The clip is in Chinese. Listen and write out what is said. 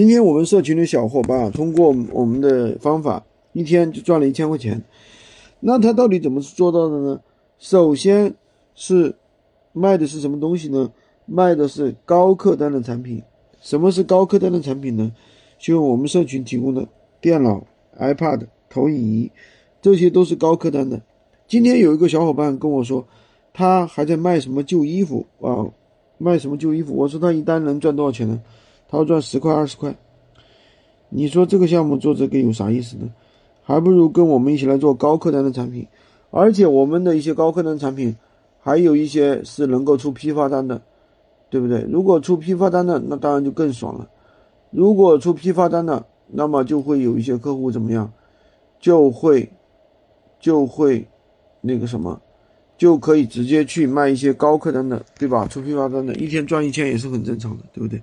今天我们社群的小伙伴，通过我们的方法，一天就赚了一千块钱。那他到底怎么做到的呢？首先是卖的是什么东西呢？卖的是高客单的产品。什么是高客单的产品呢？就我们社群提供的电脑、iPad、投影仪，这些都是高客单的。今天有一个小伙伴跟我说，他还在卖什么旧衣服啊？卖什么旧衣服？我说他一单能赚多少钱呢？他赚十块二十块。你说这个项目做这个有啥意思呢？还不如跟我们一起来做高客单的产品，而且我们的一些高客单产品，还有一些是能够出批发单的，对不对？如果出批发单的，那当然就更爽了。如果出批发单的，那么就会有一些客户怎么样，就会，就会，那个什么，就可以直接去卖一些高客单的，对吧？出批发单的，一天赚一千也是很正常的，对不对？